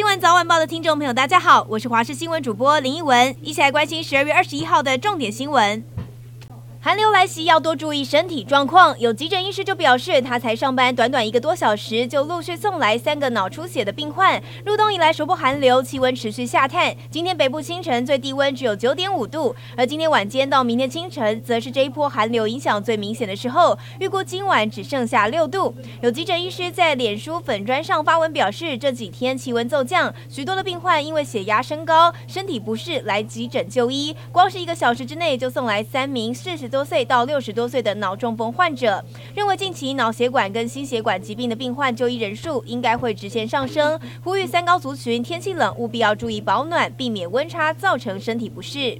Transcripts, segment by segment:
新闻早晚报的听众朋友，大家好，我是华视新闻主播林奕文，一起来关心十二月二十一号的重点新闻。寒流来袭，要多注意身体状况。有急诊医师就表示，他才上班短短一个多小时，就陆续送来三个脑出血的病患。入冬以来首波寒流，气温持续下探。今天北部清晨最低温只有九点五度，而今天晚间到明天清晨，则是这一波寒流影响最明显的时候。预估今晚只剩下六度。有急诊医师在脸书粉砖上发文表示，这几天气温骤降，许多的病患因为血压升高、身体不适来急诊就医，光是一个小时之内就送来三名四十多岁到六十多岁的脑中风患者，认为近期脑血管跟心血管疾病的病患就医人数应该会直线上升，呼吁三高族群天气冷务必要注意保暖，避免温差造成身体不适。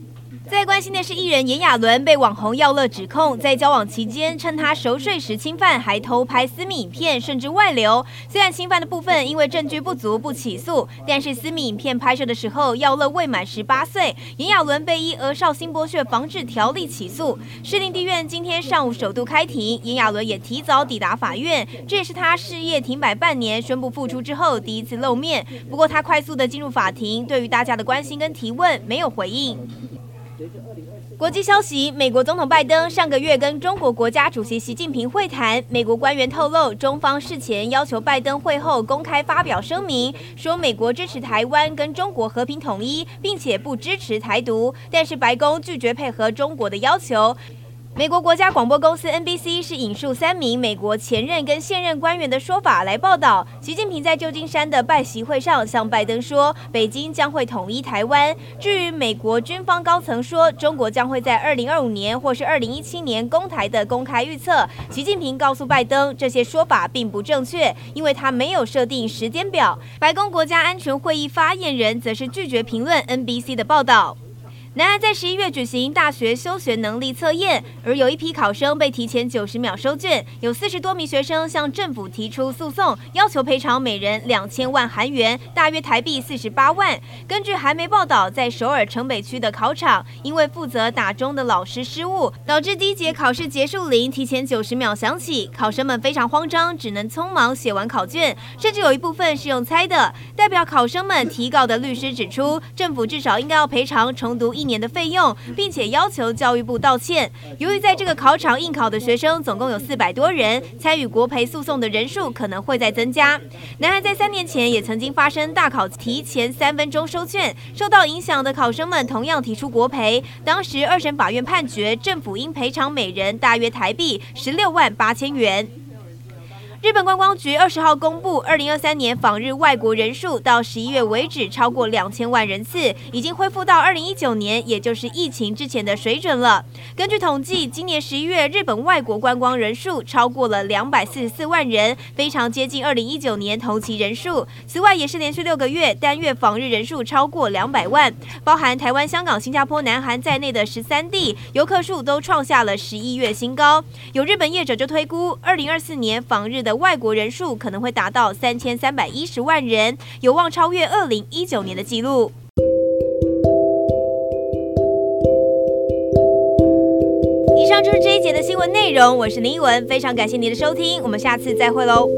最关心的是，艺人炎亚纶被网红耀乐指控在交往期间，趁他熟睡时侵犯，还偷拍私密影片，甚至外流。虽然侵犯的部分因为证据不足不起诉，但是私密影片拍摄的时候，耀乐未满十八岁，炎亚纶被依《儿少性剥削防治条例》起诉。士林地院今天上午首度开庭，炎亚纶也提早抵达法院，这也是他事业停摆半年，宣布复出之后第一次露面。不过他快速的进入法庭，对于大家的关心跟提问没有回应。国际消息：美国总统拜登上个月跟中国国家主席习近平会谈。美国官员透露，中方事前要求拜登会后公开发表声明，说美国支持台湾跟中国和平统一，并且不支持台独。但是白宫拒绝配合中国的要求。美国国家广播公司 NBC 是引述三名美国前任跟现任官员的说法来报道，习近平在旧金山的拜习会上向拜登说，北京将会统一台湾。至于美国军方高层说，中国将会在二零二五年或是二零一七年攻台的公开预测，习近平告诉拜登，这些说法并不正确，因为他没有设定时间表。白宫国家安全会议发言人则是拒绝评论 NBC 的报道。南韩在十一月举行大学修学能力测验，而有一批考生被提前九十秒收卷，有四十多名学生向政府提出诉讼，要求赔偿每人两千万韩元，大约台币四十八万。根据韩媒报道，在首尔城北区的考场，因为负责打钟的老师失误，导致第一节考试结束铃提前九十秒响起，考生们非常慌张，只能匆忙写完考卷，甚至有一部分是用猜的。代表考生们提告的律师指出，政府至少应该要赔偿重读一年的费用，并且要求教育部道歉。由于在这个考场应考的学生总共有四百多人，参与国赔诉讼的人数可能会再增加。南韩在三年前也曾经发生大考提前三分钟收卷，受到影响的考生们同样提出国赔。当时二审法院判决政府应赔偿每人大约台币十六万八千元。日本观光局二十号公布，二零二三年访日外国人数到十一月为止超过两千万人次，已经恢复到二零一九年，也就是疫情之前的水准了。根据统计，今年十一月日本外国观光人数超过了两百四十四万人，非常接近二零一九年同期人数。此外，也是连续六个月单月访日人数超过两百万，包含台湾、香港、新加坡、南韩在内的十三地游客数都创下了十一月新高。有日本业者就推估，二零二四年访日的外国人数可能会达到三千三百一十万人，有望超越二零一九年的纪录。以上就是这一节的新闻内容，我是林依文，非常感谢您的收听，我们下次再会喽。